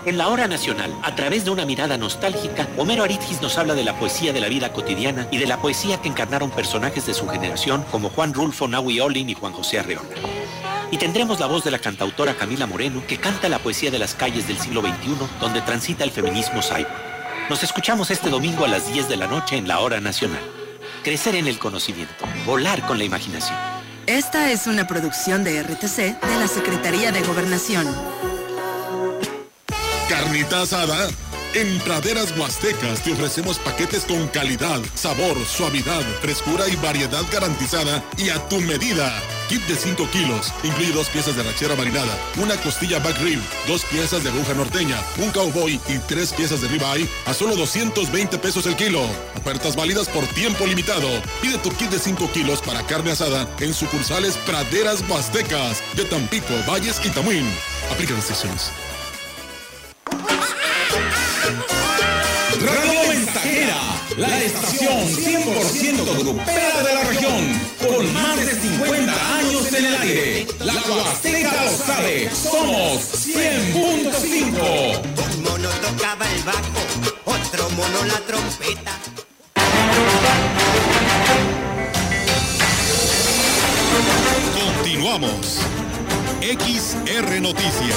En la hora nacional, a través de una mirada nostálgica, Homero Aridgis nos habla de la poesía de la vida cotidiana y de la poesía que encarnaron personajes de su generación como Juan Rulfo, Naui Olin y Juan José Arreola. Y tendremos la voz de la cantautora Camila Moreno, que canta la poesía de las calles del siglo XXI, donde transita el feminismo cyber. Nos escuchamos este domingo a las 10 de la noche en la Hora Nacional. Crecer en el conocimiento, volar con la imaginación. Esta es una producción de RTC de la Secretaría de Gobernación. Carnita asada. En Praderas Huastecas te ofrecemos paquetes con calidad, sabor, suavidad, frescura y variedad garantizada y a tu medida Kit de 5 kilos. Incluye dos piezas de rachera marinada, una costilla back rib, dos piezas de aguja norteña, un cowboy y tres piezas de ribeye a solo 220 pesos el kilo. Ofertas válidas por tiempo limitado. Pide tu kit de 5 kilos para carne asada en sucursales Praderas Huastecas de Tampico, Valles y Tamuín. Aplica restricciones. La estación 100% grupera de la región, con más de 50 años en el aire. La Huasteca lo sabe, somos 100.5. Un mono tocaba el bajo, otro mono la trompeta. Continuamos. XR Noticias.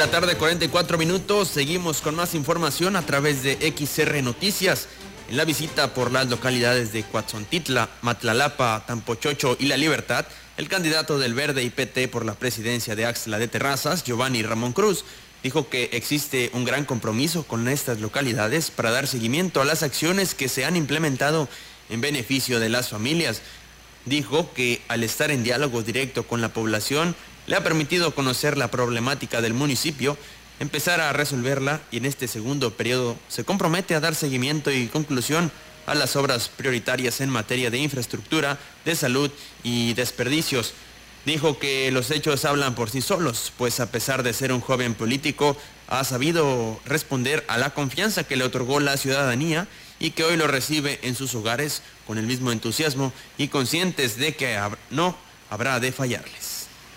La tarde, 44 minutos. Seguimos con más información a través de XR Noticias. En la visita por las localidades de Cuatzontitla, Matlalapa, Tampochocho y La Libertad, el candidato del Verde y PT por la presidencia de Axla de Terrazas, Giovanni Ramón Cruz, dijo que existe un gran compromiso con estas localidades para dar seguimiento a las acciones que se han implementado en beneficio de las familias. Dijo que al estar en diálogo directo con la población, le ha permitido conocer la problemática del municipio, empezar a resolverla y en este segundo periodo se compromete a dar seguimiento y conclusión a las obras prioritarias en materia de infraestructura, de salud y desperdicios. Dijo que los hechos hablan por sí solos, pues a pesar de ser un joven político, ha sabido responder a la confianza que le otorgó la ciudadanía y que hoy lo recibe en sus hogares con el mismo entusiasmo y conscientes de que no habrá de fallarles.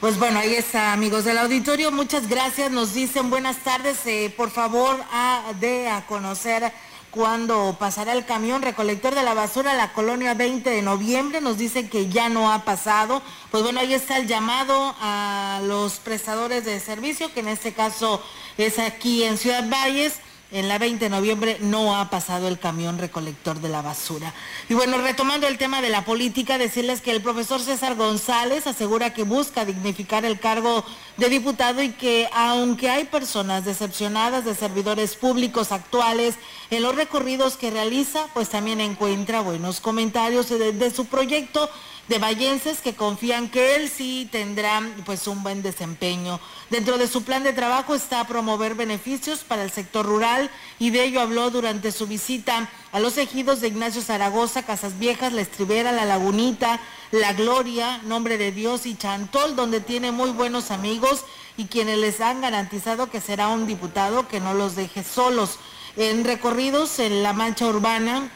Pues bueno, ahí está, amigos del auditorio. Muchas gracias. Nos dicen buenas tardes. Eh, por favor, a, de a conocer cuándo pasará el camión recolector de la basura a la colonia 20 de noviembre. Nos dicen que ya no ha pasado. Pues bueno, ahí está el llamado a los prestadores de servicio, que en este caso es aquí en Ciudad Valles en la 20 de noviembre no ha pasado el camión recolector de la basura. Y bueno, retomando el tema de la política, decirles que el profesor César González asegura que busca dignificar el cargo de diputado y que aunque hay personas decepcionadas de servidores públicos actuales en los recorridos que realiza, pues también encuentra buenos comentarios de, su proyecto de vallenses que confían que él sí tendrá pues un buen desempeño. Dentro de su plan de trabajo está promover beneficios para el sector rural y de ello habló durante su visita a los ejidos de Ignacio Zaragoza, Casas Viejas, La Estribera, La Lagunita, La Gloria, Nombre de Dios y Chantol, donde tiene muy buenos amigos y quienes les han garantizado que será un diputado que no los deje solos. En recorridos en la mancha urbana,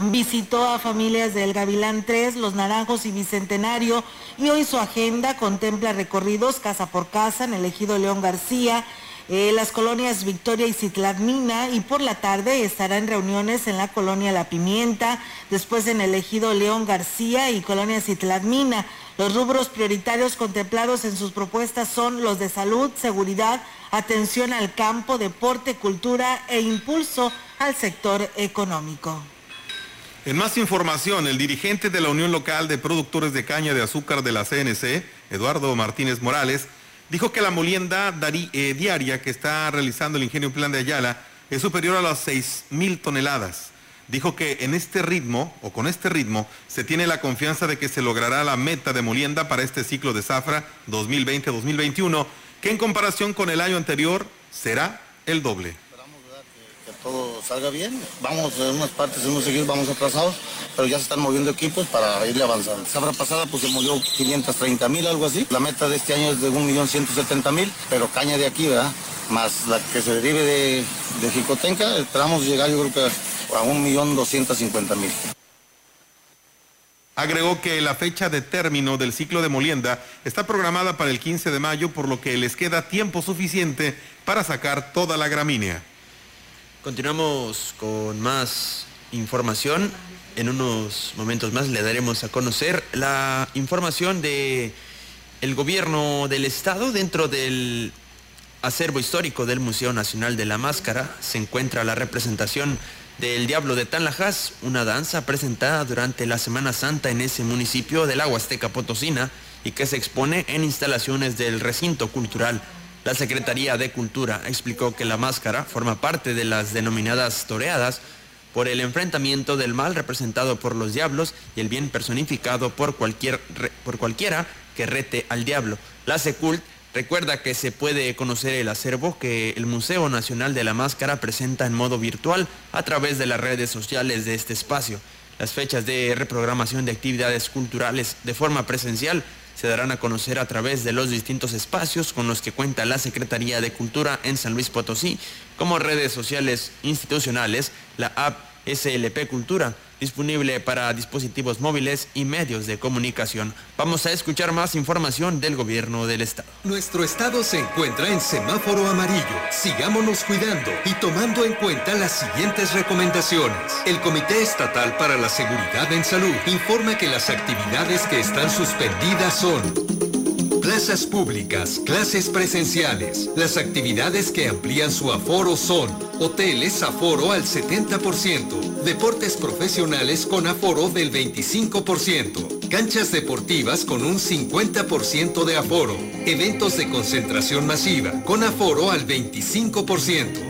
visitó a familias del Gavilán 3, Los Naranjos y Bicentenario y hoy su agenda contempla recorridos casa por casa en el ejido León García, eh, las colonias Victoria y Citladmina y por la tarde estará en reuniones en la colonia La Pimienta, después en el ejido León García y colonia Citladmina. Los rubros prioritarios contemplados en sus propuestas son los de salud, seguridad, atención al campo, deporte, cultura e impulso al sector económico. En más información, el dirigente de la Unión Local de Productores de Caña de Azúcar de la CNC, Eduardo Martínez Morales, dijo que la molienda eh, diaria que está realizando el ingenio Plan de Ayala es superior a las 6 mil toneladas. Dijo que en este ritmo, o con este ritmo, se tiene la confianza de que se logrará la meta de molienda para este ciclo de zafra 2020-2021, que en comparación con el año anterior será el doble todo salga bien. Vamos en unas partes, en unos seguir vamos atrasados, pero ya se están moviendo equipos para irle avanzando. La pasada pues se movió 530 mil, algo así. La meta de este año es de 1.170.000, pero caña de aquí, ¿verdad? Más la que se derive de, de Jicotenca, esperamos llegar yo creo que a 1.250.000. Agregó que la fecha de término del ciclo de molienda está programada para el 15 de mayo, por lo que les queda tiempo suficiente para sacar toda la gramínea. Continuamos con más información. En unos momentos más le daremos a conocer la información de el gobierno del estado dentro del acervo histórico del Museo Nacional de la Máscara se encuentra la representación del Diablo de Tanlajas, una danza presentada durante la Semana Santa en ese municipio de la Huasteca Potosina y que se expone en instalaciones del recinto cultural la Secretaría de Cultura explicó que la máscara forma parte de las denominadas toreadas por el enfrentamiento del mal representado por los diablos y el bien personificado por, cualquier, por cualquiera que rete al diablo. La Secult recuerda que se puede conocer el acervo que el Museo Nacional de la Máscara presenta en modo virtual a través de las redes sociales de este espacio. Las fechas de reprogramación de actividades culturales de forma presencial se darán a conocer a través de los distintos espacios con los que cuenta la Secretaría de Cultura en San Luis Potosí, como redes sociales institucionales, la app SLP Cultura, disponible para dispositivos móviles y medios de comunicación. Vamos a escuchar más información del gobierno del estado. Nuestro estado se encuentra en semáforo amarillo. Sigámonos cuidando y tomando en cuenta las siguientes recomendaciones. El Comité Estatal para la Seguridad en Salud informa que las actividades que están suspendidas son Plazas públicas, clases presenciales. Las actividades que amplían su aforo son hoteles aforo al 70%, deportes profesionales con aforo del 25%, canchas deportivas con un 50% de aforo, eventos de concentración masiva con aforo al 25%.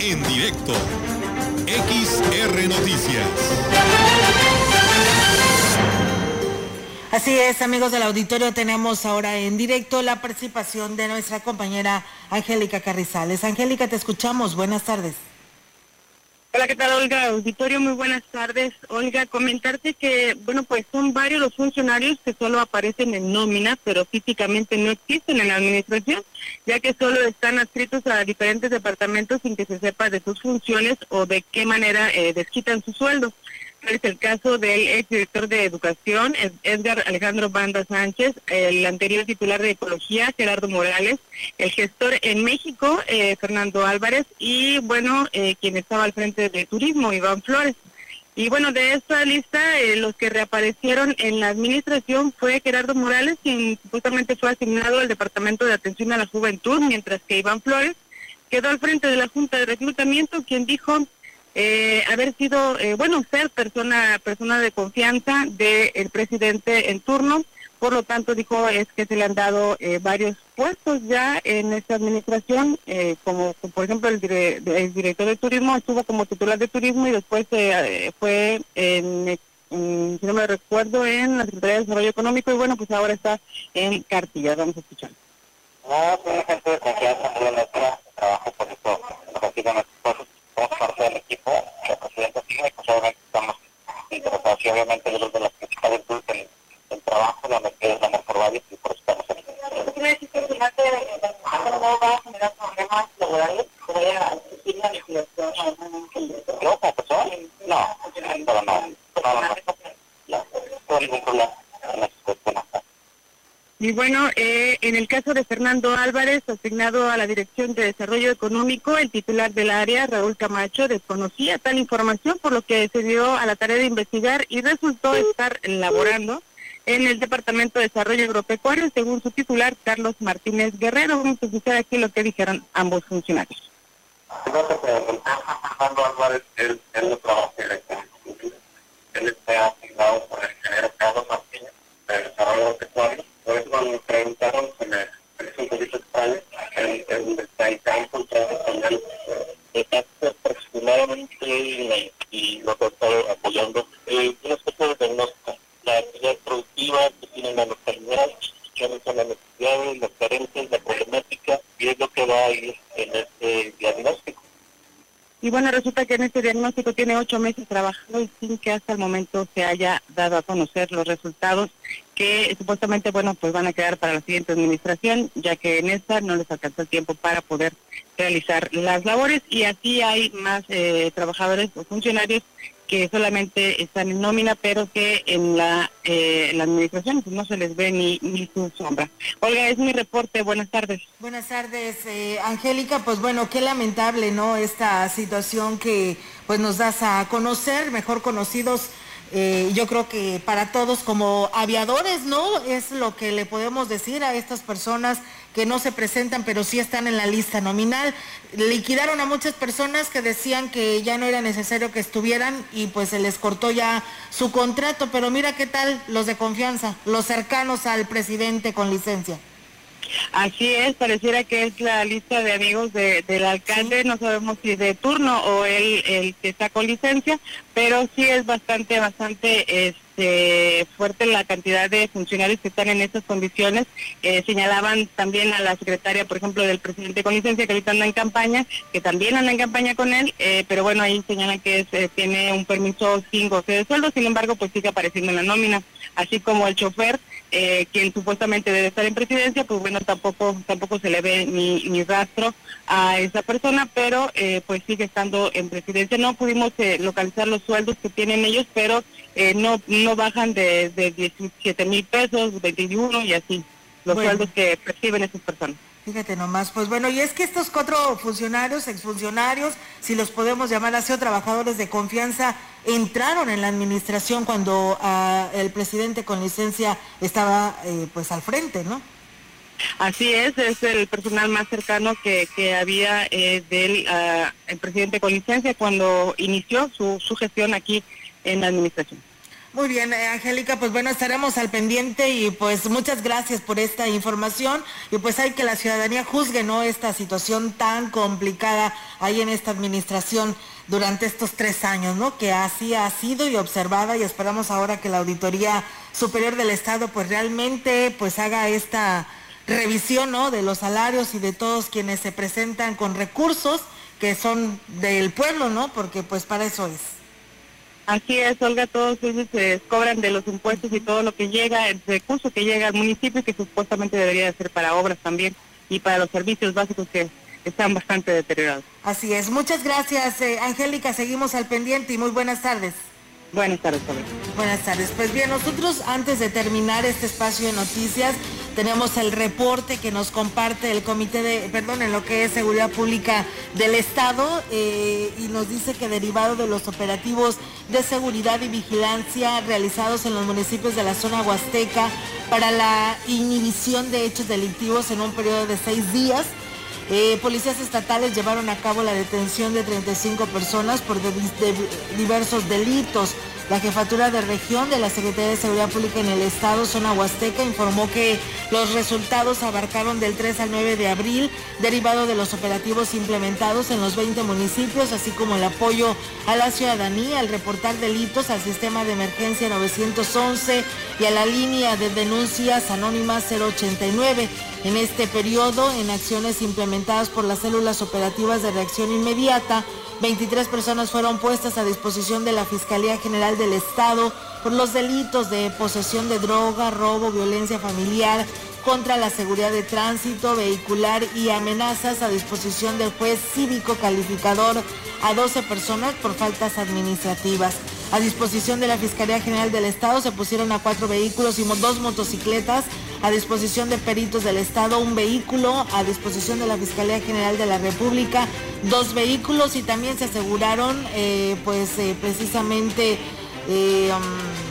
En directo. XR Noticias. Así es, amigos del auditorio, tenemos ahora en directo la participación de nuestra compañera Angélica Carrizales. Angélica, te escuchamos. Buenas tardes. Hola, ¿qué tal, Olga? Auditorio, muy buenas tardes. Olga, comentarte que, bueno, pues son varios los funcionarios que solo aparecen en nómina, pero físicamente no existen en la administración, ya que solo están adscritos a diferentes departamentos sin que se sepa de sus funciones o de qué manera eh, desquitan su sueldo es el caso del exdirector de Educación, Edgar Alejandro Banda Sánchez, el anterior titular de Ecología, Gerardo Morales, el gestor en México, eh, Fernando Álvarez, y bueno, eh, quien estaba al frente de Turismo, Iván Flores. Y bueno, de esta lista, eh, los que reaparecieron en la administración fue Gerardo Morales, quien supuestamente fue asignado al Departamento de Atención a la Juventud, mientras que Iván Flores quedó al frente de la Junta de Reclutamiento, quien dijo eh, haber sido, eh, bueno, ser persona, persona de confianza del presidente en turno. Por lo tanto, dijo, es que se le han dado eh, varios puestos ya en esta administración, como, por ejemplo el, director de turismo estuvo como titular de turismo y después fue en, si no me recuerdo, en la Secretaría de Desarrollo Económico y bueno, pues ahora está en Cartilla. Vamos a escuchar. No, soy gente de confianza, trabajo por eso, equipo, la presidenta sigue, pues obviamente estamos interesados y obviamente los de las principales dudas del, trabajo, la metida es amor por y por eso estamos aquí. ¿Quiere decir que al final no va a generar problemas laborales? ¿O vaya a la legislación ¿Yo como persona? No, pero no, no, no, no, no, no, ningún problema en esa cuestión. Y bueno, eh, en el caso de Fernando Álvarez, asignado a la Dirección de Desarrollo Económico, el titular del área, Raúl Camacho, desconocía tal información, por lo que se dio a la tarea de investigar y resultó estar laborando en el Departamento de Desarrollo Agropecuario, según su titular, Carlos Martínez Guerrero. Vamos a escuchar aquí lo que dijeron ambos funcionarios. Fernando Álvarez, él, bueno, resulta que en este diagnóstico tiene ocho meses trabajando y sin que hasta el momento se haya dado a conocer los resultados que supuestamente, bueno, pues van a quedar para la siguiente administración, ya que en esta no les alcanzó el tiempo para poder realizar las labores y aquí hay más eh, trabajadores o funcionarios que solamente están en nómina, pero que en la, eh, la administración pues, no se les ve ni, ni su sombra. Olga, es mi reporte. Buenas tardes. Buenas tardes, eh, Angélica. Pues bueno, qué lamentable, ¿no? Esta situación que pues nos das a conocer, mejor conocidos eh, yo creo que para todos como aviadores, ¿no? Es lo que le podemos decir a estas personas que no se presentan, pero sí están en la lista nominal. Liquidaron a muchas personas que decían que ya no era necesario que estuvieran y pues se les cortó ya su contrato, pero mira qué tal los de confianza, los cercanos al presidente con licencia. Así es, pareciera que es la lista de amigos del alcalde, no sabemos si de turno o él el que está con licencia, pero sí es bastante, bastante este, fuerte la cantidad de funcionarios que están en estas condiciones. Eh, señalaban también a la secretaria, por ejemplo, del presidente con licencia, que ahorita anda en campaña, que también anda en campaña con él, eh, pero bueno, ahí señalan que eh, tiene un permiso sin goce de sueldo, sin embargo, pues sigue apareciendo en la nómina, así como el chofer eh, quien supuestamente debe estar en presidencia, pues bueno, tampoco tampoco se le ve ni, ni rastro a esa persona, pero eh, pues sigue estando en presidencia. No pudimos eh, localizar los sueldos que tienen ellos, pero no no bajan de, de 17 mil pesos, 21 y así, los sueldos que perciben esas personas. Fíjate nomás, pues bueno, y es que estos cuatro funcionarios, exfuncionarios, si los podemos llamar así, o trabajadores de confianza, entraron en la administración cuando ah, el presidente con licencia estaba eh, pues al frente, ¿no? Así es, es el personal más cercano que, que había eh, del ah, el presidente con licencia cuando inició su, su gestión aquí en la administración. Muy bien, eh, Angélica, pues bueno, estaremos al pendiente y pues muchas gracias por esta información y pues hay que la ciudadanía juzgue, ¿no? Esta situación tan complicada ahí en esta administración durante estos tres años, ¿no? Que así ha sido y observada y esperamos ahora que la Auditoría Superior del Estado pues realmente pues haga esta revisión, ¿no? De los salarios y de todos quienes se presentan con recursos que son del pueblo, ¿no? Porque pues para eso es. Así es, Olga, todos ellos se cobran de los impuestos y todo lo que llega, el recurso que llega al municipio que supuestamente debería ser para obras también y para los servicios básicos que están bastante deteriorados. Así es, muchas gracias, eh, Angélica, seguimos al pendiente y muy buenas tardes. Buenas tardes, Buenas tardes. Pues bien, nosotros antes de terminar este espacio de noticias, tenemos el reporte que nos comparte el Comité de, perdón, en lo que es Seguridad Pública del Estado eh, y nos dice que derivado de los operativos de seguridad y vigilancia realizados en los municipios de la zona huasteca para la inhibición de hechos delictivos en un periodo de seis días, eh, policías estatales llevaron a cabo la detención de 35 personas por diversos delitos. La jefatura de región de la Secretaría de Seguridad Pública en el Estado, zona Huasteca, informó que los resultados abarcaron del 3 al 9 de abril, derivado de los operativos implementados en los 20 municipios, así como el apoyo a la ciudadanía al reportar delitos al sistema de emergencia 911 y a la línea de denuncias anónimas 089. En este periodo, en acciones implementadas por las células operativas de reacción inmediata, 23 personas fueron puestas a disposición de la Fiscalía General del Estado por los delitos de posesión de droga, robo, violencia familiar, contra la seguridad de tránsito vehicular y amenazas a disposición del juez cívico calificador a 12 personas por faltas administrativas. A disposición de la Fiscalía General del Estado se pusieron a cuatro vehículos y dos motocicletas. A disposición de peritos del Estado, un vehículo. A disposición de la Fiscalía General de la República, dos vehículos. Y también se aseguraron, eh, pues, eh, precisamente. Eh, um,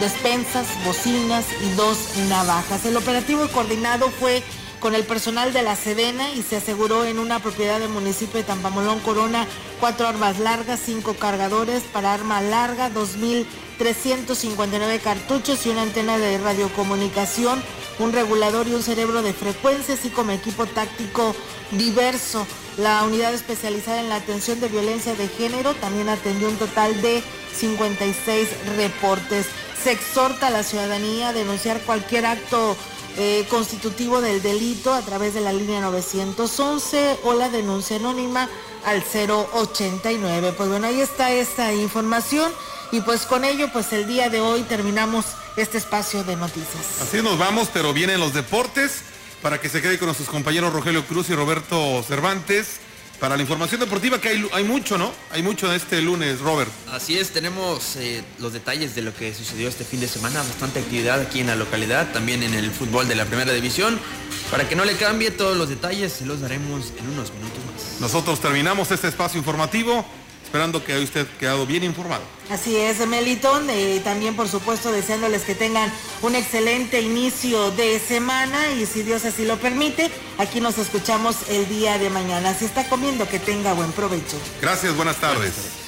despensas, bocinas y dos navajas. El operativo coordinado fue con el personal de la Sedena y se aseguró en una propiedad del municipio de Tampamolón Corona cuatro armas largas, cinco cargadores para arma larga, 2.359 cartuchos y una antena de radiocomunicación, un regulador y un cerebro de frecuencia, así como equipo táctico diverso. La unidad especializada en la atención de violencia de género también atendió un total de 56 reportes se exhorta a la ciudadanía a denunciar cualquier acto eh, constitutivo del delito a través de la línea 911 o la denuncia anónima al 089. Pues bueno, ahí está esta información y pues con ello pues el día de hoy terminamos este espacio de noticias. Así nos vamos, pero vienen los deportes para que se quede con nuestros compañeros Rogelio Cruz y Roberto Cervantes para la información deportiva, que hay, hay mucho, ¿no? Hay mucho de este lunes, Robert. Así es, tenemos eh, los detalles de lo que sucedió este fin de semana, bastante actividad aquí en la localidad, también en el fútbol de la primera división. Para que no le cambie todos los detalles, se los daremos en unos minutos más. Nosotros terminamos este espacio informativo. Esperando que haya usted quedado bien informado. Así es, Melitón. Eh, también, por supuesto, deseándoles que tengan un excelente inicio de semana y si Dios así lo permite, aquí nos escuchamos el día de mañana. Si está comiendo, que tenga buen provecho. Gracias, buenas tardes.